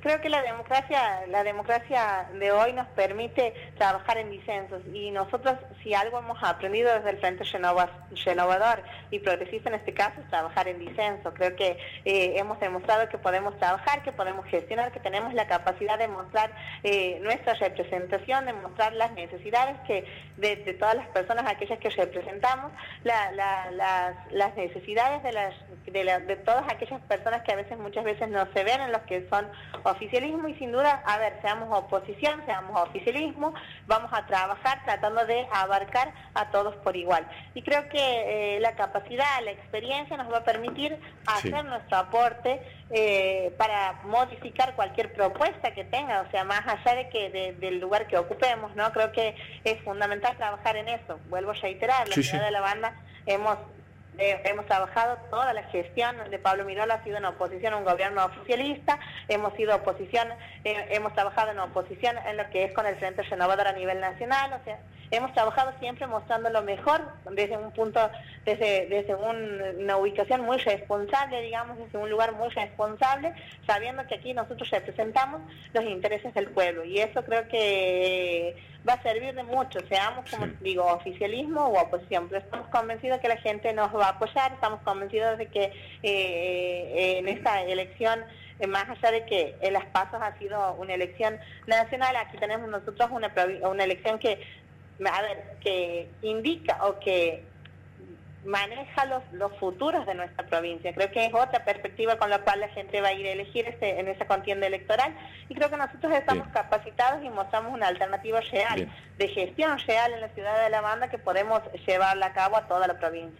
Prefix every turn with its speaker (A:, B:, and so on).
A: Creo que la democracia, la democracia de hoy nos permite trabajar en disensos y nosotros si algo hemos aprendido desde el Frente Renovador y Progresista en este caso es trabajar en disenso. Creo que eh, hemos demostrado que podemos trabajar, que podemos gestionar, que tenemos la capacidad de mostrar eh, nuestra representación, de mostrar las necesidades que de, todas las personas, aquellas que representamos, las, necesidades de, de todas aquellas personas que a veces, muchas veces no se ven en los que son oficialismo y sin duda, a ver, seamos oposición, seamos oficialismo, vamos a trabajar tratando de abarcar a todos por igual. Y creo que eh, la capacidad, la experiencia nos va a permitir hacer nuestro aporte eh, para modificar cualquier propuesta que tenga, o sea, más allá de que del lugar que ocupemos, ¿no? Creo que es fundamental trabajar en eso. Vuelvo a reiterar, la ciudad de la banda hemos eh, hemos trabajado toda la gestión de Pablo Mirola ha sido en oposición a un gobierno oficialista, hemos sido oposición, eh, hemos trabajado en oposición en lo que es con el Frente Renovador a nivel nacional, o sea, hemos trabajado siempre mostrando lo mejor desde un punto, desde, desde una ubicación muy responsable, digamos, desde un lugar muy responsable, sabiendo que aquí nosotros representamos los intereses del pueblo. Y eso creo que va a servir de mucho, seamos, como digo, oficialismo u oposición, pero estamos convencidos que la gente nos va a apoyar, estamos convencidos de que eh, en esta elección eh, más allá de que en las pasos ha sido una elección nacional, aquí tenemos nosotros una, una elección que, a ver, que indica o que maneja los, los futuros de nuestra provincia. Creo que es otra perspectiva con la cual la gente va a ir a elegir este, en esa contienda electoral y creo que nosotros estamos capacitados y mostramos una alternativa real, de gestión real en la ciudad de La Banda que podemos llevarla a cabo a toda la provincia.